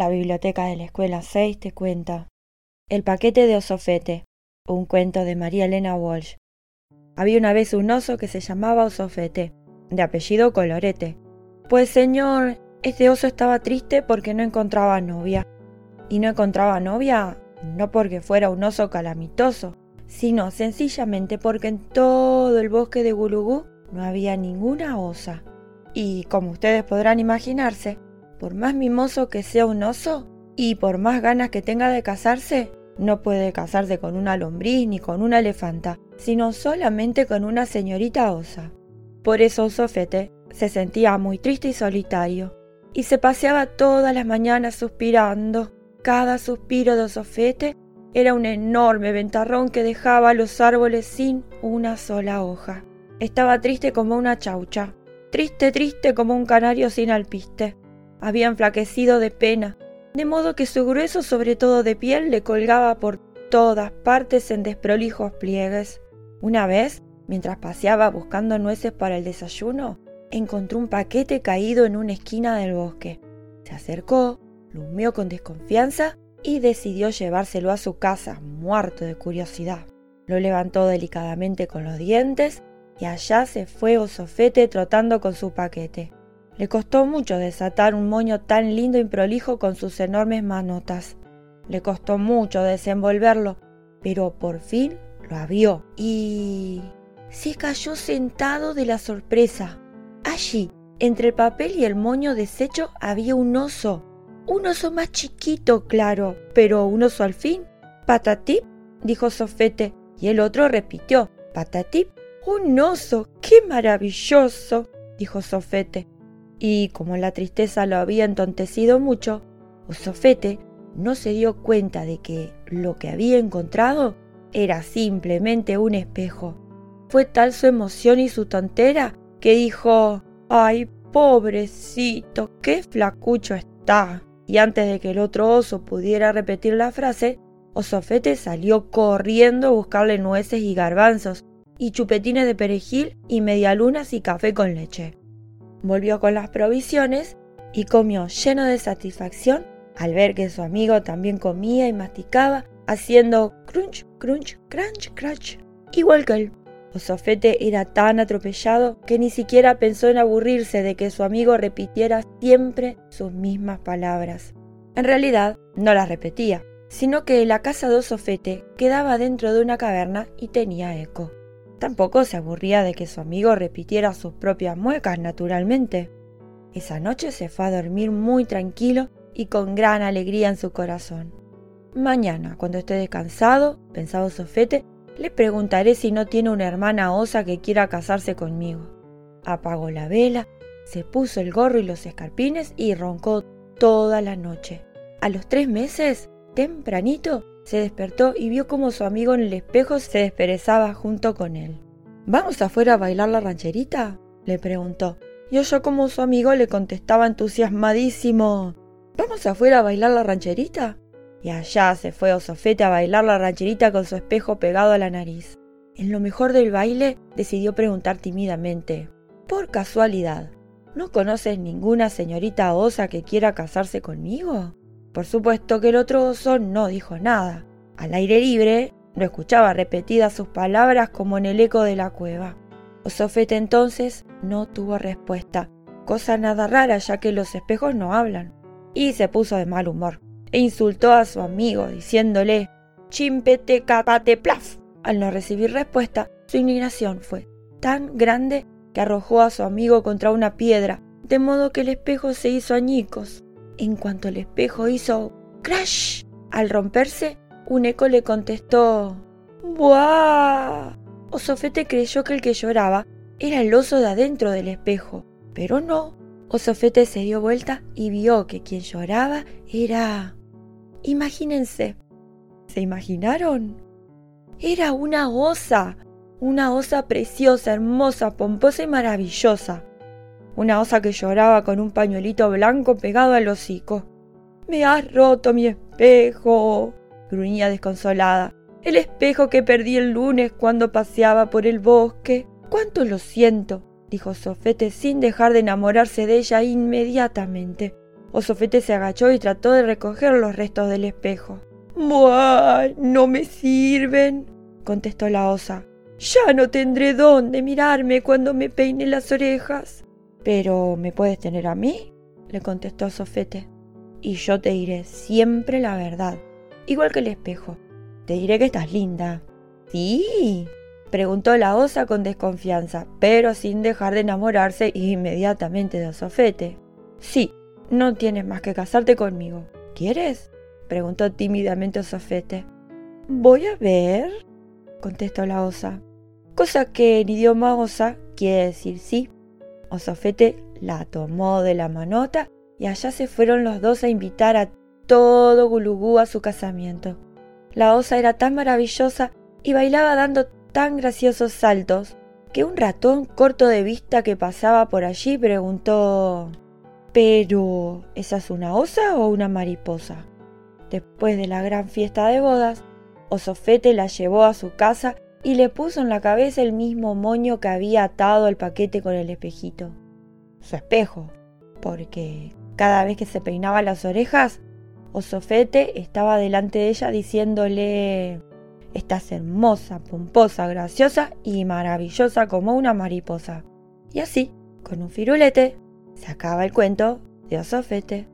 la biblioteca de la escuela 6 te cuenta El paquete de Osofete, un cuento de María Elena Walsh. Había una vez un oso que se llamaba Osofete, de apellido Colorete. Pues señor, este oso estaba triste porque no encontraba novia. Y no encontraba novia no porque fuera un oso calamitoso, sino sencillamente porque en todo el bosque de Gulugú no había ninguna osa. Y como ustedes podrán imaginarse, por más mimoso que sea un oso y por más ganas que tenga de casarse, no puede casarse con una lombriz ni con una elefanta, sino solamente con una señorita osa. Por eso Sofete se sentía muy triste y solitario, y se paseaba todas las mañanas suspirando. Cada suspiro de Sofete era un enorme ventarrón que dejaba los árboles sin una sola hoja. Estaba triste como una chaucha, triste, triste como un canario sin alpiste. Había enflaquecido de pena, de modo que su grueso sobre todo de piel le colgaba por todas partes en desprolijos pliegues. Una vez, mientras paseaba buscando nueces para el desayuno, encontró un paquete caído en una esquina del bosque. Se acercó, lo humeó con desconfianza y decidió llevárselo a su casa, muerto de curiosidad. Lo levantó delicadamente con los dientes y allá se fue Osofete trotando con su paquete. Le costó mucho desatar un moño tan lindo y prolijo con sus enormes manotas. Le costó mucho desenvolverlo, pero por fin lo abrió y se cayó sentado de la sorpresa. Allí, entre el papel y el moño deshecho, había un oso. Un oso más chiquito, claro, pero un oso al fin. Patatip, dijo Sofete, y el otro repitió, Patatip. Un oso, qué maravilloso, dijo Sofete. Y como la tristeza lo había entontecido mucho, Sofete no se dio cuenta de que lo que había encontrado era simplemente un espejo. Fue tal su emoción y su tontera que dijo, ¡ay, pobrecito, qué flacucho está! Y antes de que el otro oso pudiera repetir la frase, Osofete salió corriendo a buscarle nueces y garbanzos, y chupetines de perejil y medialunas y café con leche. Volvió con las provisiones y comió lleno de satisfacción al ver que su amigo también comía y masticaba, haciendo crunch, crunch, crunch, crunch, igual que él. Osofete era tan atropellado que ni siquiera pensó en aburrirse de que su amigo repitiera siempre sus mismas palabras. En realidad, no las repetía, sino que la casa de Osofete quedaba dentro de una caverna y tenía eco. Tampoco se aburría de que su amigo repitiera sus propias muecas, naturalmente. Esa noche se fue a dormir muy tranquilo y con gran alegría en su corazón. Mañana, cuando esté descansado, pensaba Osofete, le preguntaré si no tiene una hermana osa que quiera casarse conmigo. Apagó la vela, se puso el gorro y los escarpines y roncó toda la noche. A los tres meses, tempranito, se despertó y vio como su amigo en el espejo se desperezaba junto con él. ¿Vamos afuera a bailar la rancherita? le preguntó. Y oyó como su amigo le contestaba entusiasmadísimo. ¿Vamos afuera a bailar la rancherita? Y allá se fue Osofete a bailar la rancherita con su espejo pegado a la nariz. En lo mejor del baile decidió preguntar tímidamente, por casualidad, ¿no conoces ninguna señorita osa que quiera casarse conmigo? Por supuesto que el otro oso no dijo nada. Al aire libre, no escuchaba repetidas sus palabras como en el eco de la cueva. Osofete entonces no tuvo respuesta, cosa nada rara ya que los espejos no hablan, y se puso de mal humor e insultó a su amigo diciéndole chimpete capate plaf. Al no recibir respuesta, su indignación fue tan grande que arrojó a su amigo contra una piedra, de modo que el espejo se hizo añicos. En cuanto el espejo hizo crash al romperse, un eco le contestó ¡Buah! Osofete creyó que el que lloraba era el oso de adentro del espejo, pero no. Osofete se dio vuelta y vio que quien lloraba era Imagínense. ¿Se imaginaron? Era una osa, una osa preciosa, hermosa, pomposa y maravillosa. Una osa que lloraba con un pañuelito blanco pegado al hocico. Me has roto mi espejo, gruñía desconsolada. El espejo que perdí el lunes cuando paseaba por el bosque. Cuánto lo siento, dijo Sofete sin dejar de enamorarse de ella inmediatamente. Osofete se agachó y trató de recoger los restos del espejo. ¡Buah! No me sirven, contestó la osa. Ya no tendré dónde mirarme cuando me peine las orejas. Pero ¿me puedes tener a mí? le contestó Sofete. Y yo te diré siempre la verdad, igual que el espejo. Te diré que estás linda. ¿Sí? preguntó la osa con desconfianza, pero sin dejar de enamorarse inmediatamente de Sofete. Sí, no tienes más que casarte conmigo. ¿Quieres? preguntó tímidamente Sofete. Voy a ver, contestó la osa. Cosa que en idioma osa quiere decir sí. Osofete la tomó de la manota y allá se fueron los dos a invitar a todo Gulugú a su casamiento. La osa era tan maravillosa y bailaba dando tan graciosos saltos que un ratón corto de vista que pasaba por allí preguntó Pero, ¿esa es una osa o una mariposa? Después de la gran fiesta de bodas, Osofete la llevó a su casa y le puso en la cabeza el mismo moño que había atado al paquete con el espejito. Su espejo, porque cada vez que se peinaba las orejas, Osofete estaba delante de ella diciéndole Estás hermosa, pomposa, graciosa y maravillosa como una mariposa. Y así, con un firulete, se acaba el cuento de Osofete.